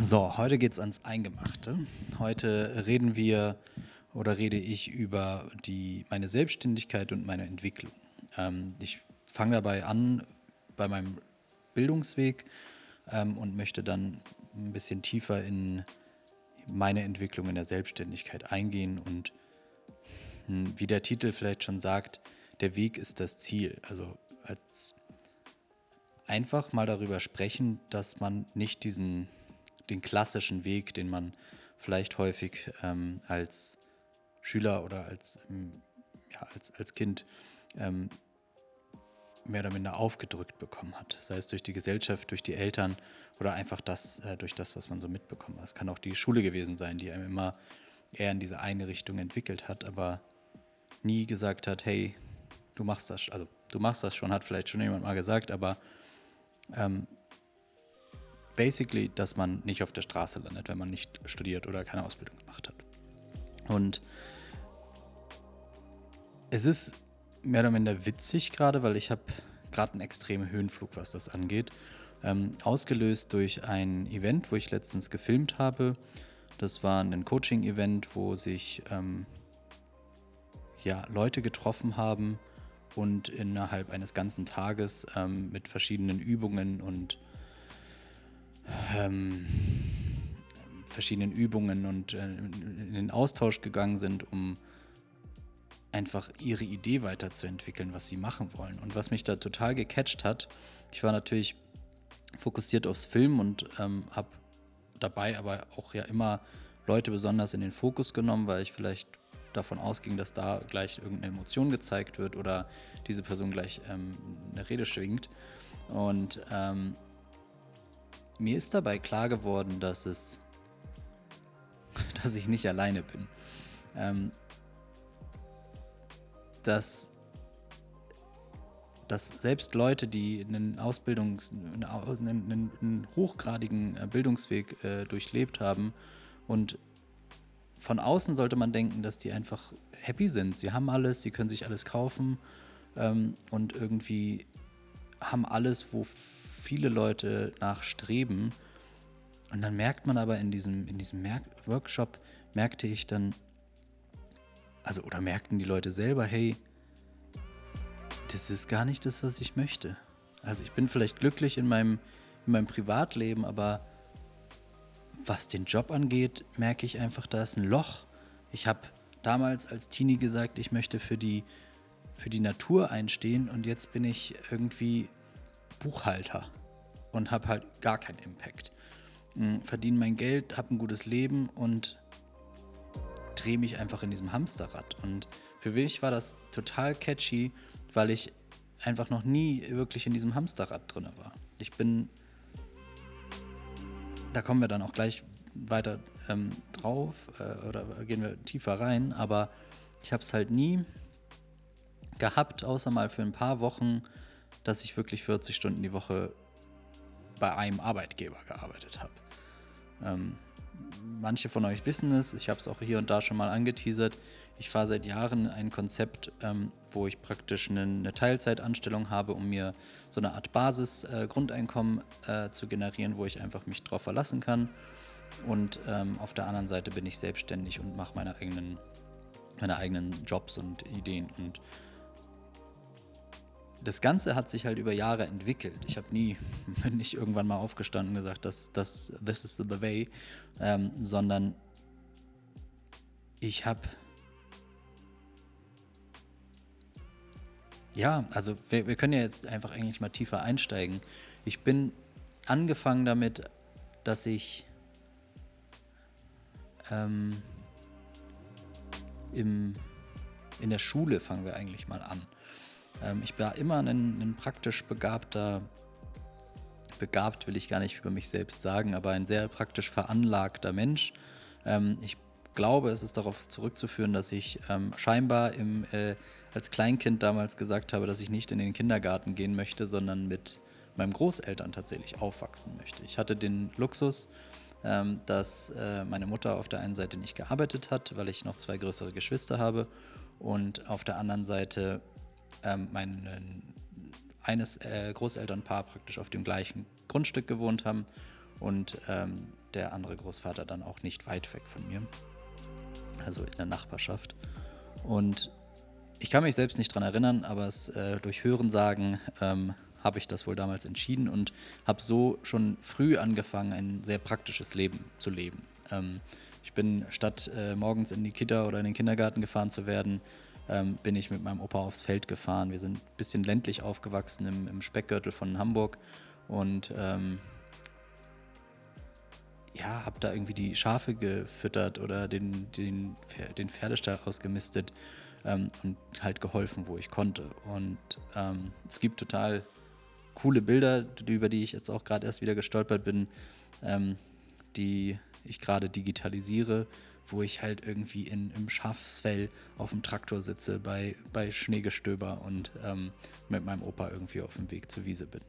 So, heute geht es ans Eingemachte. Heute reden wir oder rede ich über die, meine Selbstständigkeit und meine Entwicklung. Ähm, ich fange dabei an bei meinem Bildungsweg ähm, und möchte dann ein bisschen tiefer in meine Entwicklung in der Selbstständigkeit eingehen und hm, wie der Titel vielleicht schon sagt, der Weg ist das Ziel. Also als einfach mal darüber sprechen, dass man nicht diesen den klassischen Weg, den man vielleicht häufig ähm, als Schüler oder als, ähm, ja, als, als Kind ähm, mehr oder minder aufgedrückt bekommen hat. Sei es durch die Gesellschaft, durch die Eltern oder einfach das, äh, durch das, was man so mitbekommen hat. Es kann auch die Schule gewesen sein, die einem immer eher in diese eine Richtung entwickelt hat, aber nie gesagt hat, hey, du machst das, also du machst das schon, hat vielleicht schon jemand mal gesagt, aber ähm, basically, dass man nicht auf der Straße landet, wenn man nicht studiert oder keine Ausbildung gemacht hat. Und es ist mehr oder minder witzig gerade, weil ich habe gerade einen extremen Höhenflug, was das angeht. Ähm, ausgelöst durch ein Event, wo ich letztens gefilmt habe. Das war ein Coaching-Event, wo sich ähm, ja, Leute getroffen haben und innerhalb eines ganzen Tages ähm, mit verschiedenen Übungen und ähm, verschiedenen Übungen und äh, in den Austausch gegangen sind, um einfach ihre Idee weiterzuentwickeln, was sie machen wollen. Und was mich da total gecatcht hat, ich war natürlich fokussiert aufs Film und ähm, habe dabei aber auch ja immer Leute besonders in den Fokus genommen, weil ich vielleicht davon ausging, dass da gleich irgendeine Emotion gezeigt wird oder diese Person gleich ähm, eine Rede schwingt. Und ähm, mir ist dabei klar geworden, dass es, dass ich nicht alleine bin. Ähm, dass, dass selbst Leute, die einen Ausbildungs-, einen, einen, einen hochgradigen äh, Bildungsweg äh, durchlebt haben und von außen sollte man denken, dass die einfach happy sind. Sie haben alles, sie können sich alles kaufen ähm, und irgendwie haben alles, wo viele Leute nachstreben. Und dann merkt man aber in diesem, in diesem Mer Workshop, merkte ich dann, also oder merkten die Leute selber, hey, das ist gar nicht das, was ich möchte. Also ich bin vielleicht glücklich in meinem, in meinem Privatleben, aber was den Job angeht, merke ich einfach, da ist ein Loch. Ich habe damals als Teenie gesagt, ich möchte für die, für die Natur einstehen und jetzt bin ich irgendwie Buchhalter und habe halt gar keinen Impact. Hm, verdiene mein Geld, habe ein gutes Leben und drehe mich einfach in diesem Hamsterrad. Und für mich war das total catchy, weil ich einfach noch nie wirklich in diesem Hamsterrad drin war. Ich bin, da kommen wir dann auch gleich weiter ähm, drauf äh, oder gehen wir tiefer rein, aber ich habe es halt nie gehabt, außer mal für ein paar Wochen, dass ich wirklich 40 Stunden die Woche bei einem Arbeitgeber gearbeitet habe. Ähm, manche von euch wissen es, ich habe es auch hier und da schon mal angeteasert. Ich fahre seit Jahren ein Konzept, ähm, wo ich praktisch eine, eine, Teilzeitanstellung habe, um mir so eine Art Basis-Grundeinkommen äh, äh, zu generieren, wo ich einfach mich drauf verlassen kann. Und ähm, auf der anderen Seite bin ich selbstständig und mache meine eigenen, meine eigenen Jobs und Ideen. Und das Ganze hat sich halt über Jahre entwickelt. Ich habe nie, bin nicht irgendwann mal aufgestanden und gesagt, das, das, this is the way, ähm, sondern ich habe, ja, also wir, wir können ja jetzt einfach eigentlich mal tiefer einsteigen. Ich bin angefangen damit, dass ich ähm, im, in der Schule fangen wir eigentlich mal an. Ähm, ich war immer ein, ein praktisch begabter, begabt will ich gar nicht über mich selbst sagen, aber ein sehr praktisch veranlagter Mensch. Ähm, ich glaube, es ist darauf zurückzuführen, dass ich ähm, scheinbar im, äh, als Kleinkind damals gesagt habe, dass ich nicht in den Kindergarten gehen möchte, sondern mit meinem Großeltern tatsächlich aufwachsen möchte. Ich hatte den Luxus, ähm, dass äh, meine Mutter auf der einen Seite nicht gearbeitet hat, weil ich noch zwei größere Geschwister habe und auf der anderen Seite ähm, mein eines äh, Großelternpaar praktisch auf dem gleichen Grundstück gewohnt haben und ähm, der andere Großvater dann auch nicht weit weg von mir, also in der Nachbarschaft. Und ich kann mich selbst nicht daran erinnern, aber es äh, durch Hörensagen ähm, habe ich das wohl damals entschieden und habe so schon früh angefangen, ein sehr praktisches Leben zu leben. Ähm, ich bin statt äh, morgens in die Kita oder in den Kindergarten gefahren zu werden, ähm, bin ich mit meinem Opa aufs Feld gefahren. Wir sind ein bisschen ländlich aufgewachsen im, im Speckgürtel von Hamburg und ähm, ja, habe da irgendwie die Schafe gefüttert oder den, den, den Pferdestall ausgemistet ähm, und halt geholfen, wo ich konnte. Und ähm, es gibt total coole Bilder, über die ich jetzt auch gerade erst wieder gestolpert bin, ähm, die ich gerade digitalisiere, wo ich halt irgendwie in, im Schafsfell auf dem Traktor sitze bei, bei Schneegestöber und ähm, mit meinem Opa irgendwie auf dem Weg zur Wiese bin.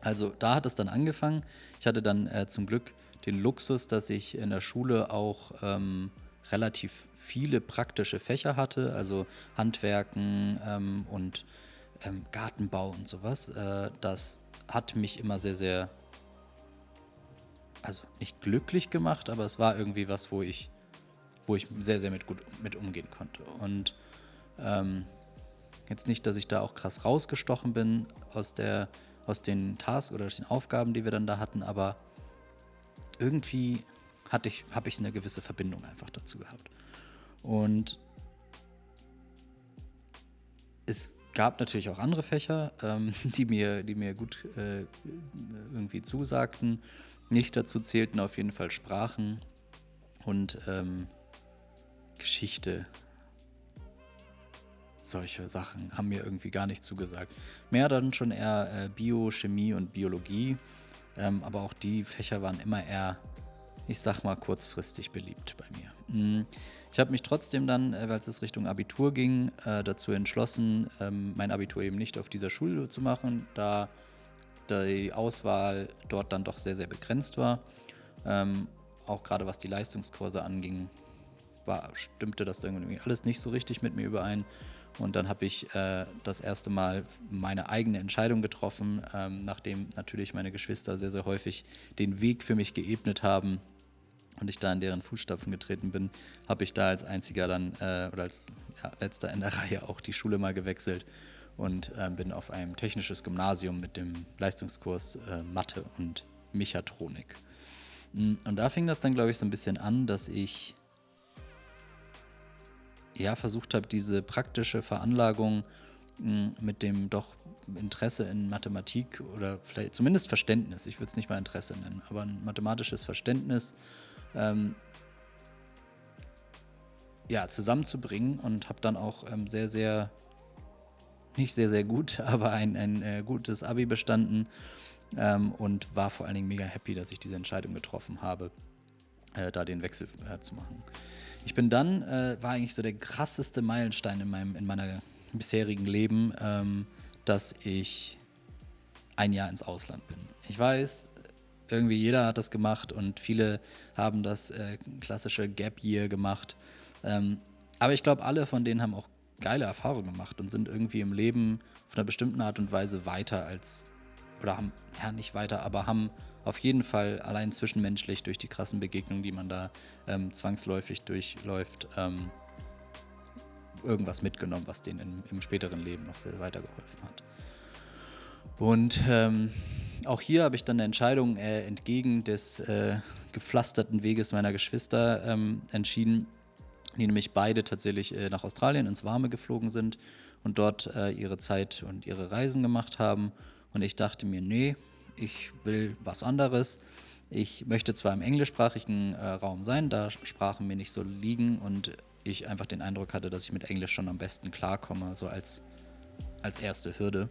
Also da hat es dann angefangen. Ich hatte dann äh, zum Glück den Luxus, dass ich in der Schule auch ähm, relativ viele praktische Fächer hatte, also Handwerken ähm, und ähm, Gartenbau und sowas. Äh, das hat mich immer sehr, sehr, also nicht glücklich gemacht, aber es war irgendwie was, wo ich, wo ich sehr, sehr mit gut mit umgehen konnte. Und ähm, jetzt nicht, dass ich da auch krass rausgestochen bin aus der, aus den Tasks oder aus den Aufgaben, die wir dann da hatten, aber irgendwie hatte ich, habe ich eine gewisse Verbindung einfach dazu gehabt. Und es gab natürlich auch andere Fächer, ähm, die, mir, die mir gut äh, irgendwie zusagten. Nicht dazu zählten auf jeden Fall Sprachen und ähm, Geschichte. Solche Sachen haben mir irgendwie gar nicht zugesagt. Mehr dann schon eher äh, Bio, Chemie und Biologie. Ähm, aber auch die Fächer waren immer eher, ich sag mal, kurzfristig beliebt bei mir. Mhm. Ich habe mich trotzdem dann, äh, weil es Richtung Abitur ging, äh, dazu entschlossen, ähm, mein Abitur eben nicht auf dieser Schule zu machen, da die Auswahl dort dann doch sehr, sehr begrenzt war. Ähm, auch gerade was die Leistungskurse anging, war, stimmte das irgendwie alles nicht so richtig mit mir überein. Und dann habe ich äh, das erste Mal meine eigene Entscheidung getroffen, ähm, nachdem natürlich meine Geschwister sehr, sehr häufig den Weg für mich geebnet haben, und ich da in deren Fußstapfen getreten bin, habe ich da als einziger dann äh, oder als ja, letzter in der Reihe auch die Schule mal gewechselt und äh, bin auf einem technisches Gymnasium mit dem Leistungskurs äh, Mathe und Mechatronik. Mm, und da fing das dann, glaube ich, so ein bisschen an, dass ich ja versucht habe, diese praktische Veranlagung mh, mm, mit dem doch Interesse in Mathematik oder vielleicht zumindest Verständnis, ich würde es nicht mal Interesse nennen, aber ein mathematisches Verständnis ähm, ja, zusammenzubringen und habe dann auch ähm, sehr, sehr, nicht sehr, sehr gut, aber ein, ein äh, gutes Abi bestanden ähm, und war vor allen Dingen mega happy, dass ich diese Entscheidung getroffen habe, äh, da den Wechsel äh, zu machen. Ich bin dann, äh, war eigentlich so der krasseste Meilenstein in meinem, in meiner bisherigen Leben, ähm, dass ich ein Jahr ins Ausland bin. Ich weiß, irgendwie jeder hat das gemacht und viele haben das äh, klassische Gap Year gemacht. Ähm, aber ich glaube, alle von denen haben auch geile Erfahrungen gemacht und sind irgendwie im Leben auf einer bestimmten Art und Weise weiter als, oder haben, ja, nicht weiter, aber haben auf jeden Fall allein zwischenmenschlich durch die krassen Begegnungen, die man da ähm, zwangsläufig durchläuft, ähm, irgendwas mitgenommen, was denen im, im, späteren Leben noch sehr weitergeholfen hat. Und ähm, auch hier habe ich dann eine Entscheidung äh, entgegen des äh, gepflasterten Weges meiner Geschwister ähm, entschieden, die nämlich beide tatsächlich äh, nach Australien ins Warme geflogen sind und dort äh, ihre Zeit und ihre Reisen gemacht haben. Und ich dachte mir, nee, ich will was anderes. Ich möchte zwar im englischsprachigen äh, Raum sein, da Sprachen mir nicht so liegen und ich einfach den Eindruck hatte, dass ich mit Englisch schon am besten klarkomme, so als, als erste Hürde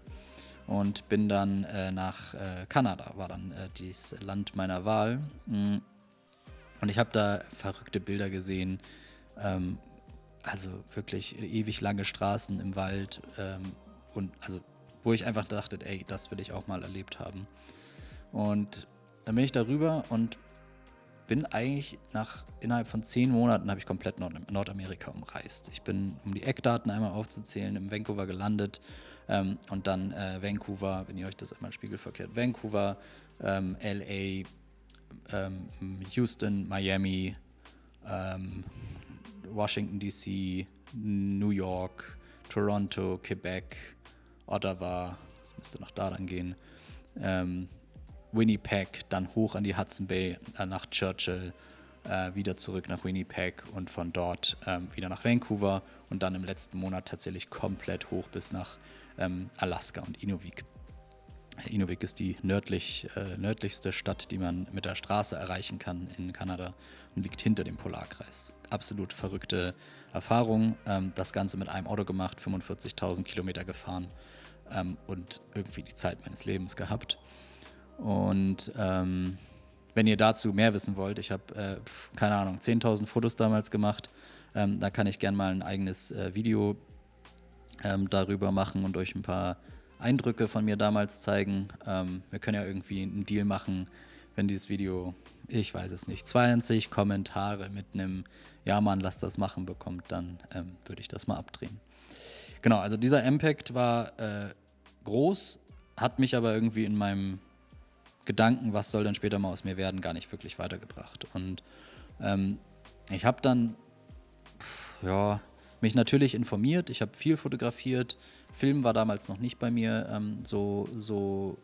und bin dann äh, nach äh, Kanada, war dann äh, dieses Land meiner Wahl. Mm. Und ich habe da verrückte Bilder gesehen, ähm, also wirklich ewig lange Straßen im Wald ähm, und also wo ich einfach dachte, ey, das will ich auch mal erlebt haben. Und dann bin ich darüber und bin eigentlich nach innerhalb von zehn Monaten habe ich komplett Nord Nordamerika umreist. Ich bin, um die Eckdaten einmal aufzuzählen, im Vancouver gelandet ähm, und dann äh, Vancouver, wenn ihr euch das einmal spiegelverkehrt, Vancouver, ähm, LA, ähm, Houston, Miami, ähm, Washington DC, New York, Toronto, Quebec, Ottawa, das müsste nach da dann gehen, ähm, Winnipeg, dann hoch an die Hudson Bay, äh, nach Churchill, äh, wieder zurück nach Winnipeg und von dort ähm, wieder nach Vancouver und dann im letzten Monat tatsächlich komplett hoch bis nach ähm, Alaska und Inuvik. Inuvik ist die nördlich, äh, nördlichste Stadt, die man mit der Straße erreichen kann in Kanada und liegt hinter dem Polarkreis. Absolut verrückte Erfahrung. Ähm, das Ganze mit einem Auto gemacht, 45.000 Kilometer gefahren ähm, und irgendwie die Zeit meines Lebens gehabt. Und ähm, wenn ihr dazu mehr wissen wollt, ich habe, äh, keine Ahnung, 10.000 Fotos damals gemacht. Ähm, da kann ich gerne mal ein eigenes äh, Video ähm, darüber machen und euch ein paar Eindrücke von mir damals zeigen. Ähm, wir können ja irgendwie einen Deal machen, wenn dieses Video, ich weiß es nicht, 20 Kommentare mit einem Ja, Mann, lass das machen bekommt, dann ähm, würde ich das mal abdrehen. Genau, also dieser Impact war äh, groß, hat mich aber irgendwie in meinem Gedanken, was soll denn später mal aus mir werden, gar nicht wirklich weitergebracht. Und ähm, ich habe dann, pff, ja, mich natürlich informiert, ich habe viel fotografiert. Film war damals noch nicht bei mir ähm, so, so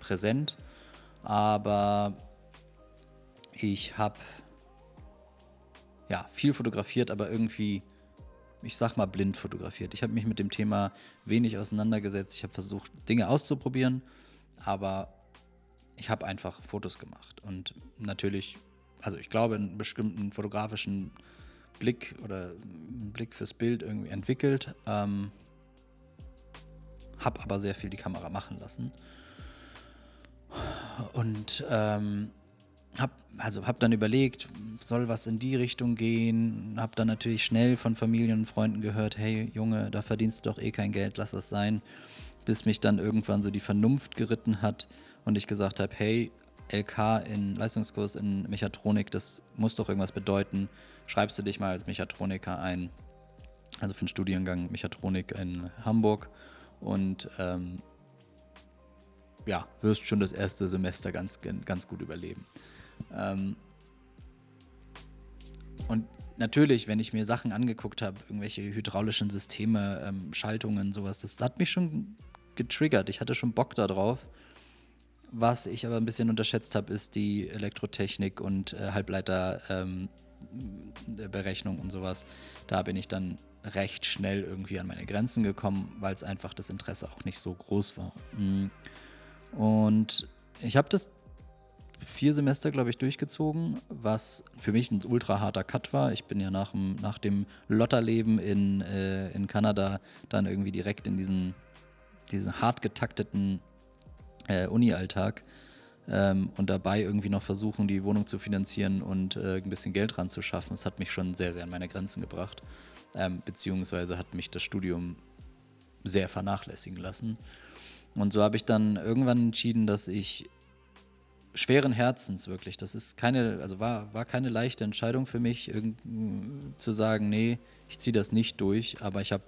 präsent, aber ich habe ja viel fotografiert, aber irgendwie, ich sag mal, blind fotografiert. Ich habe mich mit dem Thema wenig auseinandergesetzt. Ich habe versucht, Dinge auszuprobieren aber ich habe einfach Fotos gemacht und natürlich, also ich glaube, einen bestimmten fotografischen Blick oder einen Blick fürs Bild irgendwie entwickelt, ähm, habe aber sehr viel die Kamera machen lassen und ähm, habe also hab dann überlegt, soll was in die Richtung gehen, habe dann natürlich schnell von Familien und Freunden gehört, hey Junge, da verdienst du doch eh kein Geld, lass das sein bis mich dann irgendwann so die Vernunft geritten hat und ich gesagt habe, hey, LK in Leistungskurs in Mechatronik, das muss doch irgendwas bedeuten. Schreibst du dich mal als Mechatroniker ein, also für den Studiengang Mechatronik in Hamburg und ähm, ja, wirst schon das erste Semester ganz, ganz gut überleben. Ähm, und natürlich, wenn ich mir Sachen angeguckt habe, irgendwelche hydraulischen Systeme, ähm, Schaltungen, sowas, das hat mich schon getriggert. Ich hatte schon Bock darauf. Was ich aber ein bisschen unterschätzt habe, ist die Elektrotechnik und äh, Halbleiterberechnung ähm, und sowas. Da bin ich dann recht schnell irgendwie an meine Grenzen gekommen, weil es einfach das Interesse auch nicht so groß war. Mm. Und ich habe das vier Semester, glaube ich, durchgezogen, was für mich ein ultra harter Cut war. Ich bin ja nach dem, nach dem Lotterleben in, äh, in Kanada dann irgendwie direkt in diesen diesen hart getakteten äh, Uni-Alltag ähm, und dabei irgendwie noch versuchen, die Wohnung zu finanzieren und äh, ein bisschen Geld ranzuschaffen. Das hat mich schon sehr, sehr an meine Grenzen gebracht. Ähm, beziehungsweise hat mich das Studium sehr vernachlässigen lassen. Und so habe ich dann irgendwann entschieden, dass ich schweren Herzens wirklich, das ist keine, also war, war keine leichte Entscheidung für mich, zu sagen, nee, ich ziehe das nicht durch, aber ich habe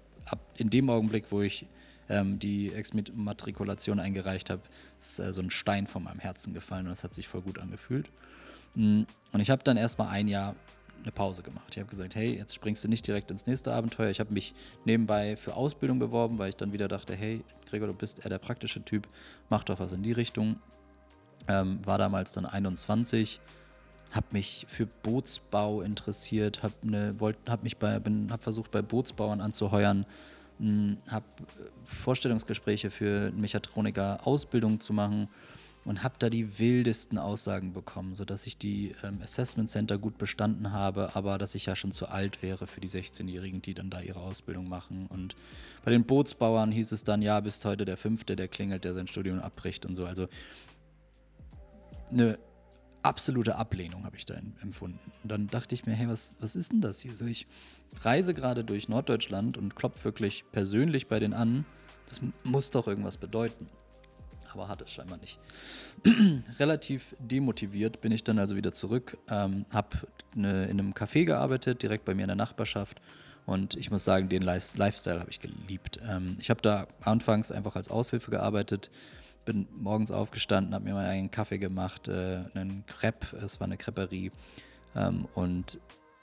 in dem Augenblick, wo ich ähm, die Exmatrikulation eingereicht habe, ist äh, so ein Stein von meinem Herzen gefallen und das hat sich voll gut angefühlt. Mm, und ich habe dann erstmal ein Jahr eine Pause gemacht. Ich habe gesagt, hey, jetzt springst du nicht direkt ins nächste Abenteuer. Ich habe mich nebenbei für Ausbildung beworben, weil ich dann wieder dachte, hey, Gregor, du bist eher der praktische Typ, mach doch was in die Richtung. Ähm, war damals dann 21, habe mich für Bootsbau interessiert, habe ne, hab mich bei, bin, hab versucht bei Bootsbauern anzuheuern, habe Vorstellungsgespräche für Mechatroniker Ausbildung zu machen und habe da die wildesten Aussagen bekommen, sodass ich die ähm, Assessment Center gut bestanden habe, aber dass ich ja schon zu alt wäre für die 16-Jährigen, die dann da ihre Ausbildung machen. Und bei den Bootsbauern hieß es dann, ja, bis heute der Fünfte, der klingelt, der sein Studium abbricht und so. Also eine absolute Ablehnung habe ich da empfunden. Und dann dachte ich mir, hey, was, was ist denn das hier? So, ich reise gerade durch Norddeutschland und klopfe wirklich persönlich bei denen an. Das muss doch irgendwas bedeuten. Aber hat es scheinbar nicht. Relativ demotiviert bin ich dann also wieder zurück, ähm, habe ne, in einem Café gearbeitet, direkt bei mir in der Nachbarschaft. Und ich muss sagen, den Lifestyle habe ich geliebt. Ähm, ich habe da anfangs einfach als Aushilfe gearbeitet bin morgens aufgestanden, habe mir meinen eigenen Kaffee gemacht, äh, einen Crepe, es war eine Creperie ähm, und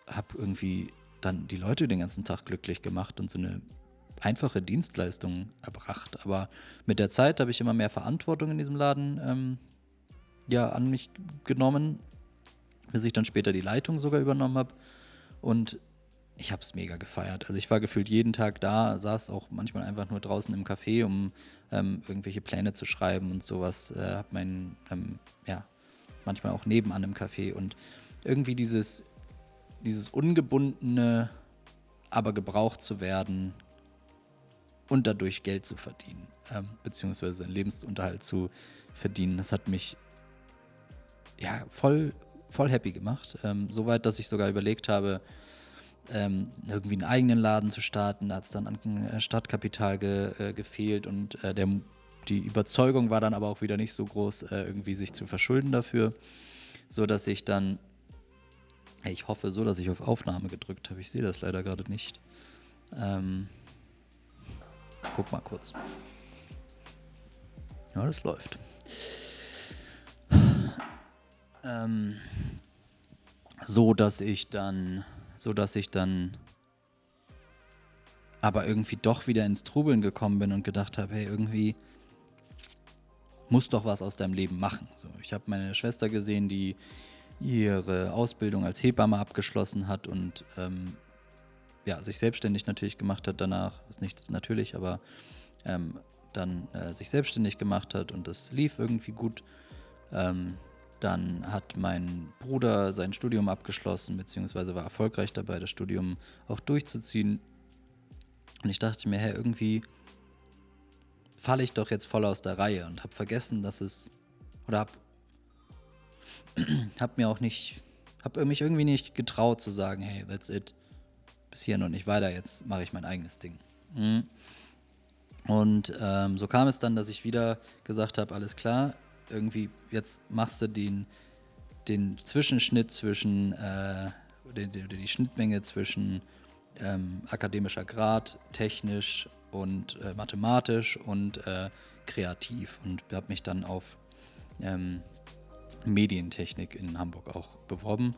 habe irgendwie dann die Leute den ganzen Tag glücklich gemacht und so eine einfache Dienstleistung erbracht. Aber mit der Zeit habe ich immer mehr Verantwortung in diesem Laden ähm, ja, an mich genommen, bis ich dann später die Leitung sogar übernommen habe. Und ich habe es mega gefeiert. Also ich war gefühlt jeden Tag da, saß auch manchmal einfach nur draußen im Café, um ähm, irgendwelche Pläne zu schreiben und sowas. Äh, habe meinen, ähm, ja, manchmal auch nebenan im Café und irgendwie dieses, dieses ungebundene, aber gebraucht zu werden und dadurch Geld zu verdienen, ähm, beziehungsweise einen Lebensunterhalt zu verdienen, das hat mich ja voll, voll happy gemacht. Ähm, Soweit, dass ich sogar überlegt habe, ähm, irgendwie einen eigenen Laden zu starten. Da hat es dann an äh, Stadtkapital ge, äh, gefehlt und äh, der, die Überzeugung war dann aber auch wieder nicht so groß, äh, irgendwie sich zu verschulden dafür, so dass ich dann, ich hoffe so, dass ich auf Aufnahme gedrückt habe. Ich sehe das leider gerade nicht. Ähm, guck mal kurz. Ja, das läuft. Ähm, so dass ich dann so dass ich dann aber irgendwie doch wieder ins Trubeln gekommen bin und gedacht habe, hey, irgendwie muss doch was aus deinem Leben machen. So, ich habe meine Schwester gesehen, die ihre Ausbildung als Hebamme abgeschlossen hat und ähm, ja, sich selbstständig natürlich gemacht hat danach, ist nichts natürlich, aber ähm, dann äh, sich selbstständig gemacht hat und das lief irgendwie gut. Ähm, dann hat mein Bruder sein Studium abgeschlossen, beziehungsweise war erfolgreich dabei, das Studium auch durchzuziehen. Und ich dachte mir, hey, irgendwie falle ich doch jetzt voll aus der Reihe und habe vergessen, dass es, oder habe hab mir auch nicht, habe mich irgendwie nicht getraut zu sagen, hey, that's it, bis hierhin und nicht weiter, jetzt mache ich mein eigenes Ding. Mhm. Und ähm, so kam es dann, dass ich wieder gesagt habe, alles klar, irgendwie, jetzt machst du den, den Zwischenschnitt zwischen, äh, die, die, die, Schnittmenge zwischen ähm, akademischer Grad, technisch und äh, mathematisch und äh, kreativ. Und habe mich dann auf ähm, Medientechnik in Hamburg auch beworben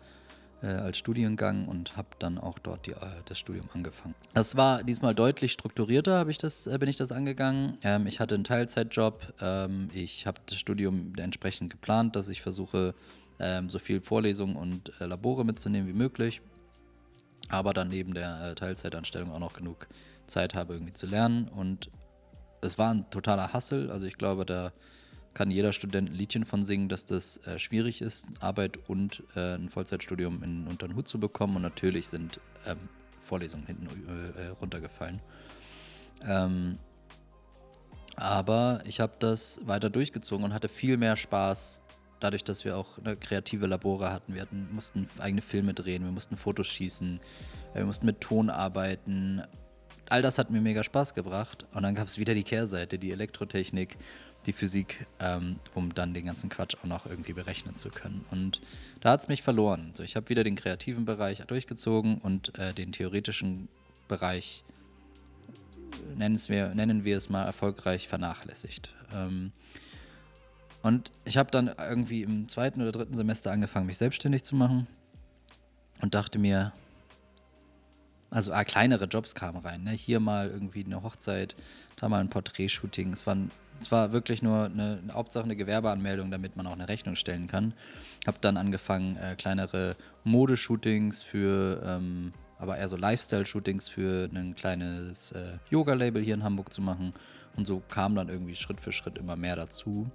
äh, als Studiengang und habe dann auch dort die, äh, das Studium angefangen. Das war diesmal deutlich strukturierter, ich das, äh, bin ich das angegangen. Ähm, ich hatte einen Teilzeitjob. Ähm, ich habe das Studium entsprechend geplant, dass ich versuche, ähm, so viel Vorlesungen und äh, Labore mitzunehmen wie möglich. Aber dann neben der äh, Teilzeitanstellung auch noch genug Zeit habe, irgendwie zu lernen. Und es war ein totaler Hassel. Also ich glaube, da kann jeder Student ein Liedchen von singen, dass das äh, schwierig ist, Arbeit und äh, ein Vollzeitstudium in, unter den Hut zu bekommen. Und natürlich sind ähm, Vorlesungen hinten äh, runtergefallen. Ähm, aber ich habe das weiter durchgezogen und hatte viel mehr Spaß, dadurch, dass wir auch eine kreative Labore hatten. Wir hatten, mussten eigene Filme drehen, wir mussten Fotos schießen, wir mussten mit Ton arbeiten. All das hat mir mega Spaß gebracht. Und dann gab es wieder die Kehrseite, die Elektrotechnik die Physik, ähm, um dann den ganzen Quatsch auch noch irgendwie berechnen zu können. Und da hat es mich verloren. Also ich habe wieder den kreativen Bereich durchgezogen und äh, den theoretischen Bereich, nennen wir, nennen wir es mal, erfolgreich vernachlässigt. Ähm, und ich habe dann irgendwie im zweiten oder dritten Semester angefangen, mich selbstständig zu machen und dachte mir, also ah, kleinere Jobs kamen rein. Ne? Hier mal irgendwie eine Hochzeit, da mal ein Porträtshooting. Es waren es war wirklich nur eine, eine Hauptsache eine Gewerbeanmeldung, damit man auch eine Rechnung stellen kann. Habe dann angefangen, äh, kleinere Modeshootings für, ähm, aber eher so Lifestyle-Shootings für ein kleines äh, Yoga-Label hier in Hamburg zu machen. Und so kam dann irgendwie Schritt für Schritt immer mehr dazu.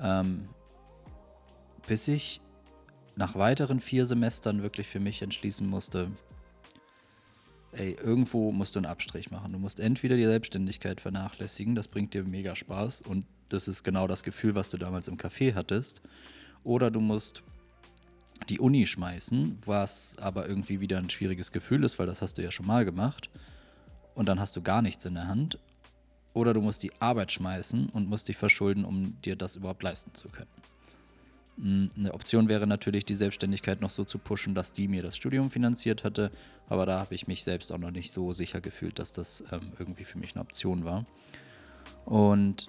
Ähm, bis ich nach weiteren vier Semestern wirklich für mich entschließen musste, ey, irgendwo musst du einen Abstrich machen. Du musst entweder die Selbstständigkeit vernachlässigen, das bringt dir mega Spaß und das ist genau das Gefühl, was du damals im Café hattest, oder du musst die Uni schmeißen, was aber irgendwie wieder ein schwieriges Gefühl ist, weil das hast du ja schon mal gemacht und dann hast du gar nichts in der Hand. Oder du musst die Arbeit schmeißen und musst dich verschulden, um dir das überhaupt leisten zu können. Eine Option wäre natürlich, die Selbstständigkeit noch so zu pushen, dass die mir das Studium finanziert hatte. Aber da habe ich mich selbst auch noch nicht so sicher gefühlt, dass das ähm, irgendwie für mich eine Option war. Und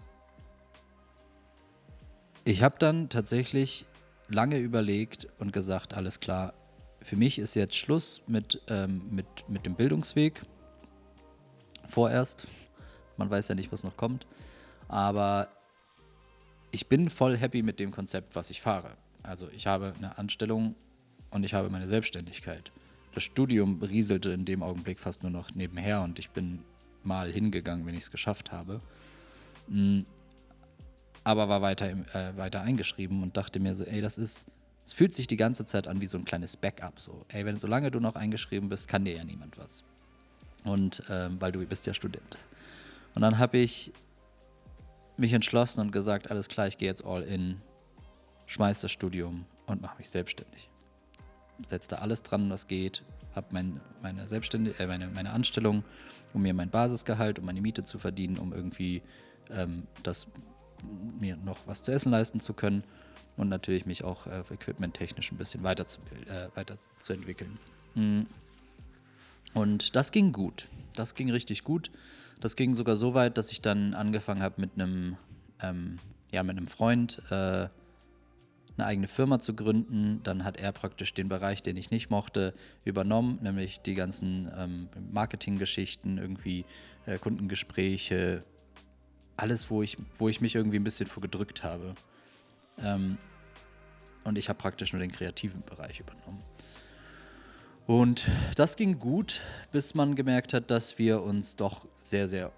ich habe dann tatsächlich lange überlegt und gesagt, alles klar, für mich ist jetzt Schluss mit, ähm, mit, mit dem Bildungsweg. Vorerst. Man weiß ja nicht, was noch kommt. Aber ich bin voll happy mit dem Konzept, was ich fahre. Also ich habe eine Anstellung und ich habe meine Selbstständigkeit. Das Studium rieselte in dem Augenblick fast nur noch nebenher und ich bin mal hingegangen, wenn ich es geschafft habe. Mm, aber war weiter, äh, weiter eingeschrieben und dachte mir so, ey, das ist, es fühlt sich die ganze Zeit an wie so ein kleines Backup. So, ey, wenn solange du noch eingeschrieben bist, kann dir ja niemand was. Und ähm, weil du bist ja Student. Und dann habe ich mich entschlossen und gesagt, alles klar, ich gehe jetzt all in, schmeiß das Studium und mache mich selbstständig. Setze da alles dran, was geht, habe mein, meine, äh, meine, meine Anstellung, um mir mein Basisgehalt, um meine Miete zu verdienen, um irgendwie ähm, das mir noch was zu essen leisten zu können und natürlich mich auch äh, equipmenttechnisch ein bisschen weiter zu, äh, weiterzuentwickeln. Mhm. Und das ging gut. Das ging richtig gut. Das ging sogar so weit, dass ich dann angefangen habe mit einem ähm, ja, mit einem Freund äh, eine eigene Firma zu gründen. Dann hat er praktisch den Bereich, den ich nicht mochte, übernommen, nämlich die ganzen ähm, Marketinggeschichten, irgendwie äh, Kundengespräche, alles, wo ich, wo ich mich irgendwie ein bisschen vorgedrückt habe. Ähm, und ich habe praktisch nur den kreativen Bereich übernommen. Und das ging gut, bis man gemerkt hat, dass wir uns doch sehr, sehr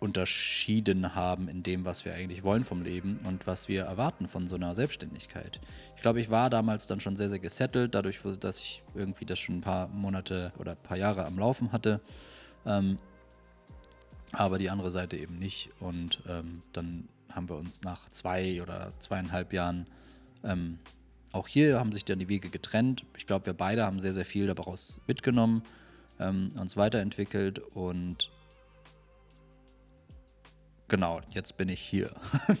unterschieden haben in dem, was wir eigentlich wollen vom Leben und was wir erwarten von so einer Selbstständigkeit. Ich glaube, ich war damals dann schon sehr, sehr gesettelt, dadurch, dass ich irgendwie das schon ein paar Monate oder ein paar Jahre am Laufen hatte. Ähm, aber die andere Seite eben nicht. Und ähm, dann haben wir uns nach zwei oder zweieinhalb Jahren, ähm, auch hier haben sich dann die Wege getrennt. Ich glaube, wir beide haben sehr, sehr viel daraus mitgenommen, ähm, uns weiterentwickelt und genau, jetzt bin ich hier.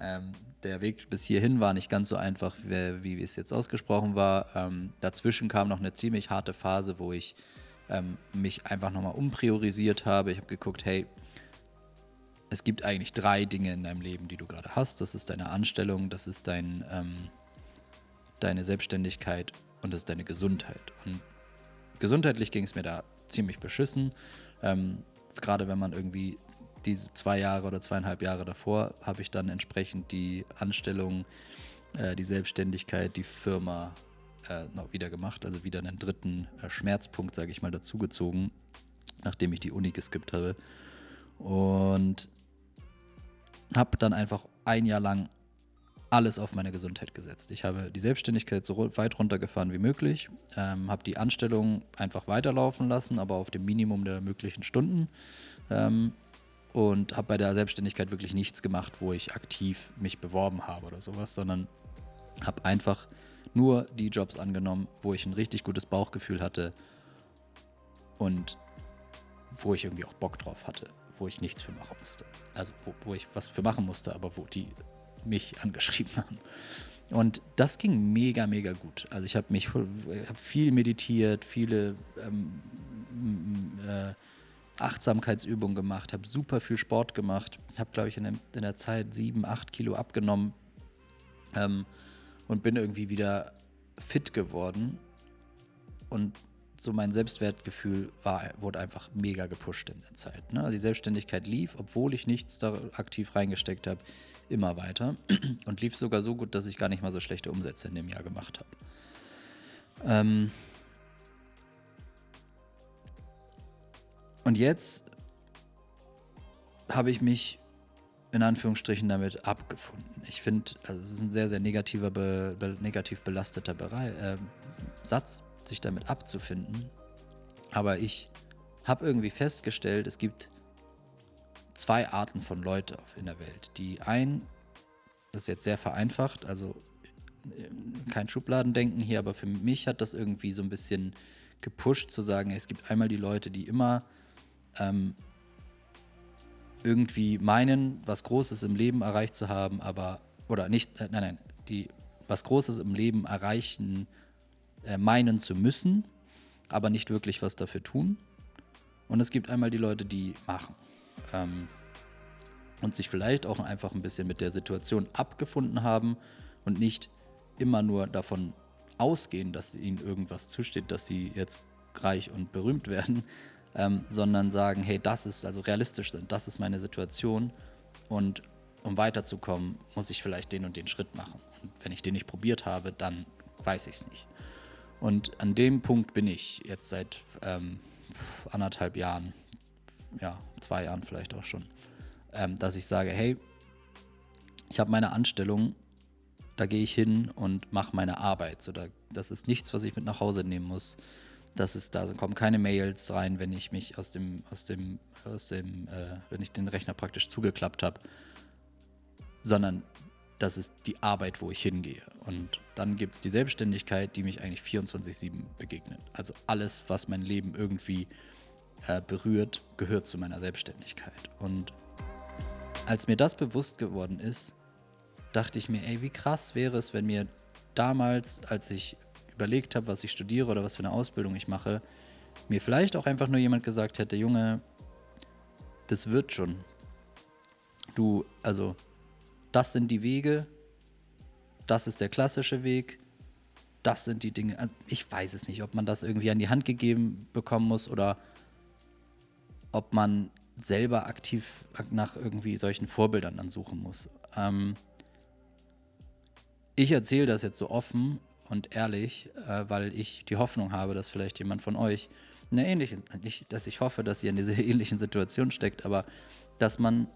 Ähm, der Weg bis hierhin war nicht ganz so einfach, wie, wie es jetzt ausgesprochen war. Ähm, dazwischen kam noch eine ziemlich harte Phase, wo ich ähm, mich einfach nochmal umpriorisiert habe. Ich habe geguckt, hey, es gibt eigentlich drei Dinge in deinem Leben, die du gerade hast. Das ist deine Anstellung, das ist dein, ähm, deine Selbstständigkeit und das ist deine Gesundheit. Und gesundheitlich ging es mir da ziemlich beschissen. Ähm, gerade wenn man irgendwie diese zwei Jahre oder zweieinhalb Jahre davor habe ich dann entsprechend die Anstellung, äh, die Selbstständigkeit, die Firma äh, noch wieder gemacht, also wieder einen dritten äh, Schmerzpunkt, sage ich mal, dazugezogen, nachdem ich die Uni geskippt habe. Und habe dann einfach ein Jahr lang alles auf meine Gesundheit gesetzt. Ich habe die Selbstständigkeit so weit runtergefahren wie möglich, ähm, habe die Anstellung einfach weiterlaufen lassen, aber auf dem Minimum der möglichen Stunden. Ähm, und habe bei der Selbstständigkeit wirklich nichts gemacht, wo ich aktiv mich beworben habe oder sowas, sondern habe einfach nur die Jobs angenommen, wo ich ein richtig gutes Bauchgefühl hatte und wo ich irgendwie auch Bock drauf hatte, wo ich nichts für machen musste. Also wo, wo ich was für machen musste, aber wo die mich angeschrieben haben. Und das ging mega, mega gut. Also ich habe mich hab viel meditiert, viele ähm, äh, Achtsamkeitsübungen gemacht, habe super viel Sport gemacht, habe, glaube ich, in, dem, in, der Zeit sieben, acht Kilo abgenommen. Ähm, und bin irgendwie wieder fit geworden. Und so mein Selbstwertgefühl war, wurde einfach mega gepusht in der Zeit. Ne? Also die Selbstständigkeit lief, obwohl ich nichts da aktiv reingesteckt habe, immer weiter. Und lief sogar so gut, dass ich gar nicht mal so schlechte Umsätze in dem Jahr gemacht habe. Ähm und jetzt habe ich mich in Anführungsstrichen damit abgefunden. Ich finde, also es ist ein sehr, sehr negativer, be, be, negativ belasteter Bereich, äh, Satz, sich damit abzufinden. Aber ich habe irgendwie festgestellt, es gibt zwei Arten von Leute in der Welt. Die einen, das ist jetzt sehr vereinfacht, also äh, kein Schubladendenken hier, aber für mich hat das irgendwie so ein bisschen gepusht zu sagen, es gibt einmal die Leute, die immer ähm, irgendwie meinen, was Großes im Leben erreicht zu haben, aber, oder nicht, äh, nein, nein, die was Großes im Leben erreichen, äh, meinen zu müssen, aber nicht wirklich was dafür tun. Und es gibt einmal die Leute, die machen. Ähm, und sich vielleicht auch einfach ein bisschen mit der Situation abgefunden haben und nicht immer nur davon ausgehen, dass ihnen irgendwas zusteht, dass sie jetzt reich und berühmt werden, ähm, sondern sagen, hey, das ist also realistisch sind, das ist meine Situation und um weiterzukommen, muss ich vielleicht den und den Schritt machen. Und wenn ich den nicht probiert habe, dann weiß ich es nicht. Und an dem Punkt bin ich jetzt seit ähm, anderthalb Jahren, ja, zwei Jahren vielleicht auch schon, ähm, dass ich sage, hey, ich habe meine Anstellung, da gehe ich hin und mache meine Arbeit. So, da, das ist nichts, was ich mit nach Hause nehmen muss. Das ist, da kommen keine Mails rein, wenn ich mich aus dem, aus dem, aus dem, äh, wenn ich den Rechner praktisch zugeklappt habe, sondern das ist die Arbeit, wo ich hingehe. Und dann gibt es die Selbstständigkeit, die mich eigentlich 24-7 begegnet. Also alles, was mein Leben irgendwie äh, berührt, gehört zu meiner Selbstständigkeit. Und als mir das bewusst geworden ist, dachte ich mir, ey, wie krass wäre es, wenn mir damals, als ich überlegt habe, was ich studiere oder was für eine Ausbildung ich mache, mir vielleicht auch einfach nur jemand gesagt hätte, Junge, das wird schon. Du, also, das sind die Wege, das ist der klassische Weg, das sind die Dinge. Also, ich weiß es nicht, ob man das irgendwie an die Hand gegeben bekommen muss oder ob man selber aktiv nach irgendwie solchen Vorbildern dann suchen muss. Ähm, ich erzähle das jetzt so offen und ehrlich, äh, weil ich die Hoffnung habe, dass vielleicht jemand von euch in einer ähnlichen, nicht, dass ich hoffe, dass ihr in dieser ähnlichen Situation steckt, aber dass man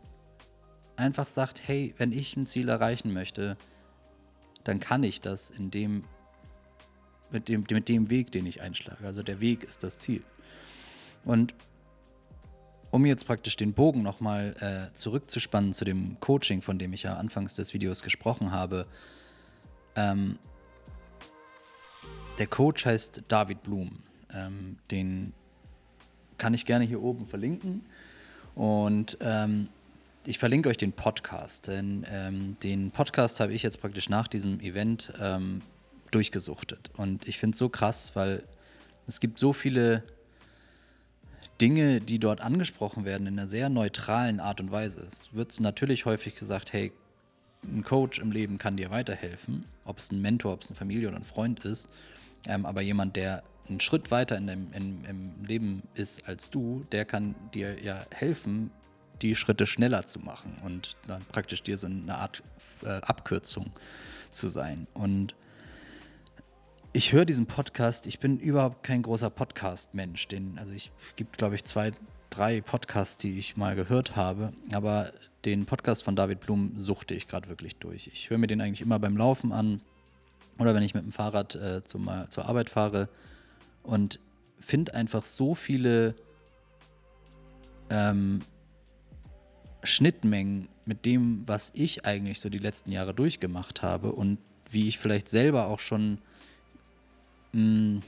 einfach sagt, hey, wenn ich ein Ziel erreichen möchte, dann kann ich das in dem, mit dem, mit dem Weg, den ich einschlage. Also der Weg ist das Ziel. Und um jetzt praktisch den Bogen nochmal äh, zurückzuspannen zu dem Coaching, von dem ich ja anfangs des Videos gesprochen habe. Ähm, der Coach heißt David Blum. Ähm, den kann ich gerne hier oben verlinken. Und ähm, ich verlinke euch den Podcast, denn ähm, den Podcast habe ich jetzt praktisch nach diesem Event ähm, durchgesuchtet. Und ich finde es so krass, weil es gibt so viele Dinge, die dort angesprochen werden, in einer sehr neutralen Art und Weise. Es wird natürlich häufig gesagt, hey, ein Coach im Leben kann dir weiterhelfen, ob es ein Mentor, ob es eine Familie oder ein Freund ist, ähm, aber jemand, der einen Schritt weiter in dem, in, im Leben ist als du, der kann dir ja helfen, die Schritte schneller zu machen und dann praktisch dir so eine Art äh, Abkürzung zu sein. Und ich höre diesen Podcast, ich bin überhaupt kein großer Podcast-Mensch. Also ich gibt, glaube ich, zwei, drei Podcasts, die ich mal gehört habe, aber den Podcast von David Blum suchte ich gerade wirklich durch. Ich höre mir den eigentlich immer beim Laufen an oder wenn ich mit dem Fahrrad äh, zum, zur Arbeit fahre und finde einfach so viele ähm, Schnittmengen mit dem, was ich eigentlich so die letzten Jahre durchgemacht habe und wie ich vielleicht selber auch schon mh, mm,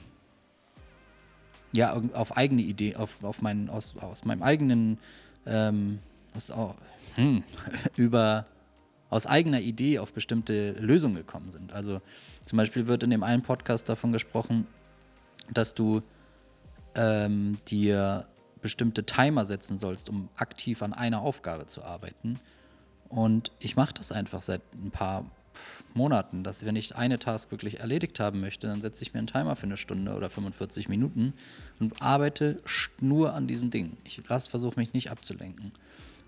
ja, auf eigene Idee, auf, auf meinen, aus, aus meinem eigenen, ähm, aus, hm, über, aus eigener Idee auf bestimmte Lösungen gekommen sind. Also zum Beispiel wird in dem einen Podcast davon gesprochen, dass du ähm, dir bestimmte Timer setzen sollst, um aktiv an einer Aufgabe zu arbeiten. Und ich mache das einfach seit ein paar Monaten, dass wenn ich eine Task wirklich erledigt haben möchte, dann setze ich mir einen Timer für eine Stunde oder 45 Minuten und arbeite nur an diesem Ding. Ich versuche mich nicht abzulenken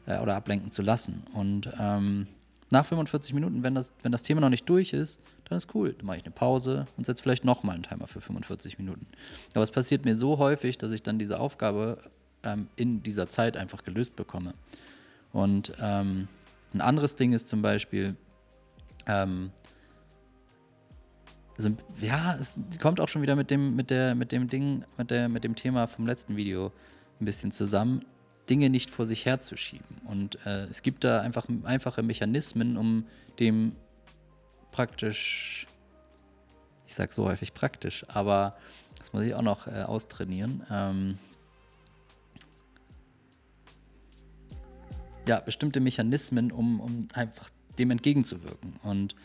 äh, oder ablenken zu lassen. Und ähm, nach 45 Minuten, wenn das, wenn das Thema noch nicht durch ist, dann ist cool. Dann mache ich eine Pause und setze vielleicht nochmal einen Timer für 45 Minuten. Aber es passiert mir so häufig, dass ich dann diese Aufgabe ähm, in dieser Zeit einfach gelöst bekomme. Und ähm, ein anderes Ding ist zum Beispiel, ähm, also, ja, es kommt auch schon wieder mit dem, mit der, mit dem Ding, mit, der, mit dem Thema vom letzten Video ein bisschen zusammen, Dinge nicht vor sich herzuschieben. Und äh, es gibt da einfach einfache Mechanismen, um dem praktisch, ich sage so häufig praktisch, aber das muss ich auch noch äh, austrainieren. Ähm, ja, bestimmte Mechanismen, um, um einfach dem entgegenzuwirken. Und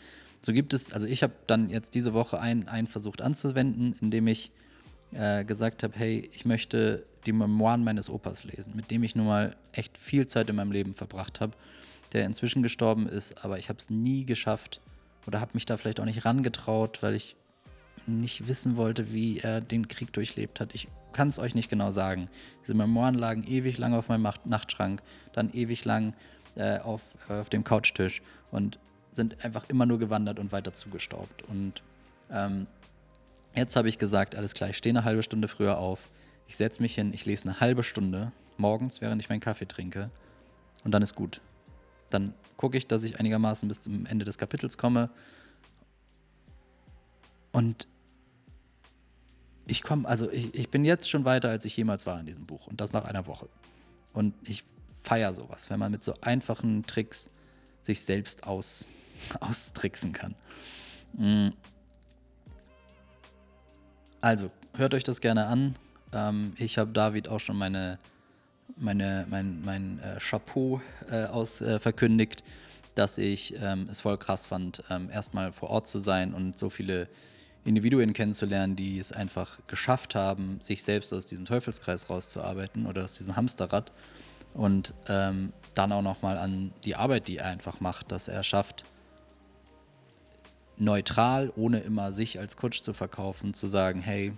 so gibt es, also ich habe dann jetzt diese Woche einen, einen versucht anzuwenden, indem ich äh, gesagt habe, hey, ich möchte die Memoiren meines Opas lesen, mit dem ich nun mal echt viel Zeit in meinem Leben verbracht habe. der inzwischen gestorben ist, aber ich habe es nie geschafft oder habe mich da vielleicht auch nicht rangetraut, weil ich nicht wissen wollte, wie er den Krieg durchlebt hat. Ich kann es euch nicht genau sagen. Diese Memoiren lagen ewig lang auf meinem Nachtschrank, dann ewig lang äh, auf, äh, auf dem Couchtisch und sind einfach immer nur gewandert und weiter zugestaubt. Und ähm, jetzt habe ich gesagt, alles klar, ich stehe eine halbe Stunde früher auf, ich setze mich hin, ich lese eine halbe Stunde morgens, während ich meinen Kaffee trinke und dann ist gut. Dann gucke ich, dass ich einigermaßen bis zum Ende des Kapitels komme und ich komme, also ich, ich bin jetzt schon weiter, als ich jemals war in diesem Buch und das nach einer Woche. Und ich feiere sowas, wenn man mit so einfachen Tricks sich selbst aus, austricksen kann. Mm. Also, hört euch das gerne an. Ähm, ich habe David auch schon meine, meine, mein, mein äh, Chapeau äh, aus, äh, verkündigt, dass ich ähm, es voll krass fand, ähm, erstmal vor Ort zu sein und so viele Individuen kennenzulernen, die es einfach geschafft haben, sich selbst aus diesem Teufelskreis rauszuarbeiten oder aus diesem Hamsterrad. Und ähm, dann auch nochmal an die Arbeit, die er einfach macht, dass er schafft, neutral, ohne immer sich als Coach zu verkaufen, zu sagen, hey,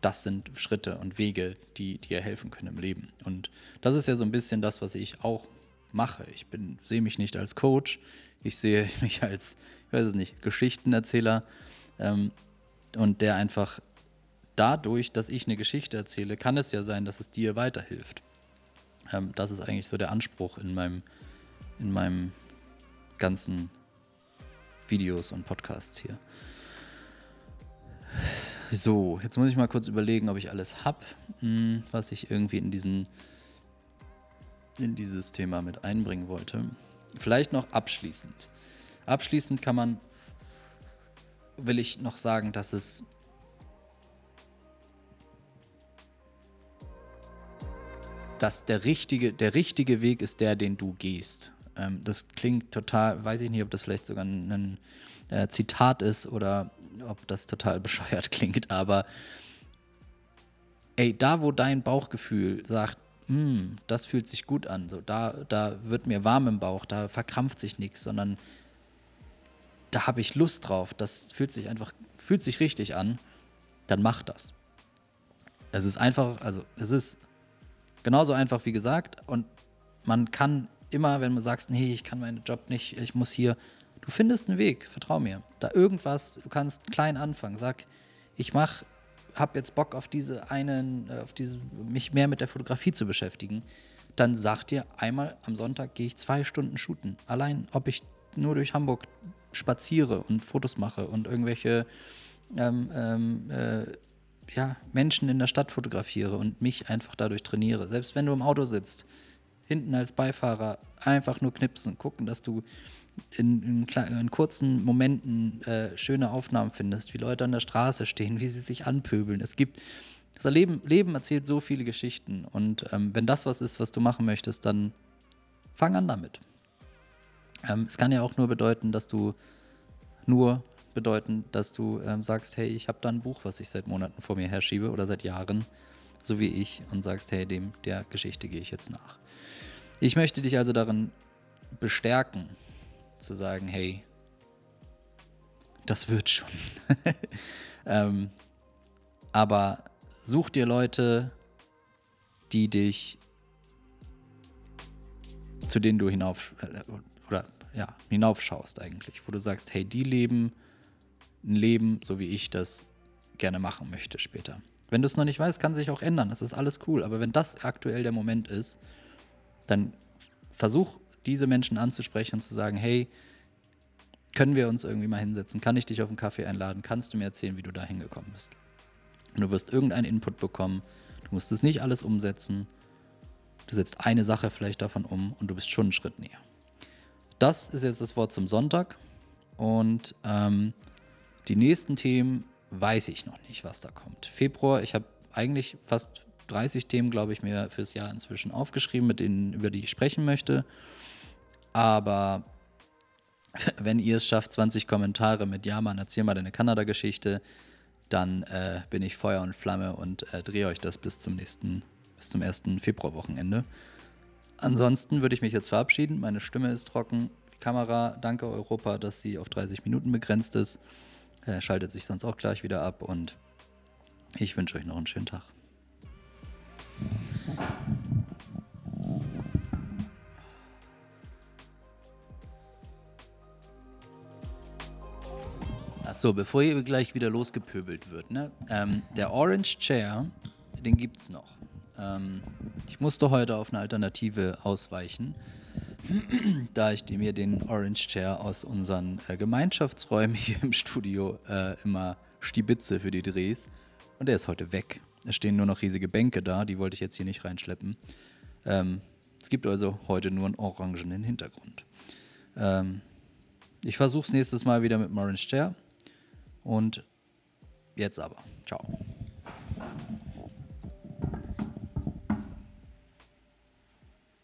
das sind Schritte und Wege, die dir helfen können im Leben. Und das ist ja so ein bisschen das, was ich auch mache. Ich bin, sehe mich nicht als Coach, ich sehe mich als, ich weiß es nicht, Geschichtenerzähler, ähm, und der einfach dadurch, dass ich eine Geschichte erzähle, kann es ja sein, dass es dir weiterhilft. Ähm, das ist eigentlich so der Anspruch in meinem, in meinem ganzen Videos und Podcasts hier. So, jetzt muss ich mal kurz überlegen, ob ich alles habe, hm, was ich irgendwie in diesen in dieses Thema mit einbringen wollte. Vielleicht noch abschließend. Abschließend kann man will ich noch sagen, dass es dass der richtige, der richtige Weg ist der, den du gehst. Ähm, das klingt total, weiß ich nicht, ob das vielleicht sogar ein, äh, Zitat ist oder ob das total bescheuert klingt, aber ey, da wo dein Bauchgefühl sagt, hm, das fühlt sich gut an, so da, da wird mir warm im Bauch, da verkrampft sich nichts, sondern da habe ich Lust drauf, das fühlt sich einfach, fühlt sich richtig an, dann mach das. Es ist einfach, also es ist genauso einfach wie gesagt und man kann immer, wenn du sagst, nee, ich kann meinen Job nicht, ich muss hier, du findest einen Weg, vertrau mir. Da irgendwas, du kannst klein anfangen, sag, ich mach, hab jetzt Bock auf diese einen, äh, auf diese, mich mehr mit der Fotografie zu beschäftigen, dann sag dir einmal am Sonntag gehe ich zwei Stunden shooten. Allein, ob ich nur durch Hamburg spaziere und Fotos mache und irgendwelche ähm, ähm, äh, ja, Menschen in der Stadt fotografiere und mich einfach dadurch trainiere. Selbst wenn du im Auto sitzt, hinten als Beifahrer einfach nur knipsen, gucken, dass du in, in, in kurzen Momenten äh, schöne Aufnahmen findest, wie Leute an der Straße stehen, wie sie sich anpöbeln. Es gibt, das Leben, Leben erzählt so viele Geschichten und ähm, wenn das was ist, was du machen möchtest, dann fang an damit. Ähm, es kann ja auch nur bedeuten, dass du nur bedeuten, dass du ähm, sagst, hey, ich habe da ein Buch, was ich seit Monaten vor mir herschiebe oder seit Jahren, so wie ich, und sagst, hey, dem der Geschichte gehe ich jetzt nach. Ich möchte dich also darin bestärken, zu sagen, hey, das wird schon. ähm, aber such dir Leute, die dich, zu denen du hinauf, äh, oder ja, hinaufschaust eigentlich, wo du sagst, hey, die leben ein Leben, so wie ich das gerne machen möchte später. Wenn du es noch nicht weißt, kann sich auch ändern. Das ist alles cool. Aber wenn das aktuell der Moment ist, dann versuch diese Menschen anzusprechen und zu sagen, hey, können wir uns irgendwie mal hinsetzen? Kann ich dich auf einen Kaffee einladen? Kannst du mir erzählen, wie du da hingekommen bist? Und du wirst irgendeinen Input bekommen. Du musst es nicht alles umsetzen. Du setzt eine Sache vielleicht davon um und du bist schon einen Schritt näher. Das ist jetzt das Wort zum Sonntag. Und ähm, die nächsten Themen weiß ich noch nicht, was da kommt. Februar, ich habe eigentlich fast 30 Themen, glaube ich, mir fürs Jahr inzwischen aufgeschrieben, mit denen, über die ich sprechen möchte. Aber wenn ihr es schafft, 20 Kommentare mit Ja, Mann, erzähl mal deine Kanada-Geschichte, dann äh, bin ich Feuer und Flamme und äh, drehe euch das bis zum nächsten, bis zum ersten Februarwochenende. ansonsten würde ich mich jetzt verabschieden. Meine Stimme ist trocken. Die Kamera, danke Europa, dass sie auf 30 Minuten begrenzt ist. Äh, schaltet sich sonst auch gleich wieder ab und ich wünsche euch noch einen schönen Tag. Achso, bevor hier gleich wieder losgepöbelt wird, ne? Ähm, der Orange Chair, den gibt's noch. Ähm, ich musste heute auf eine Alternative ausweichen, da ich mir den Orange Chair aus unseren äh, Gemeinschaftsräumen hier im Studio äh, immer stibitze für die Drehs. Und der ist heute weg. Es stehen nur noch riesige Bänke da, die wollte ich jetzt hier nicht reinschleppen. Ähm, es gibt also heute nur einen orangenen Hintergrund. Ähm, ich versuche es nächstes Mal wieder mit dem Orange Chair. Und jetzt aber. Ciao.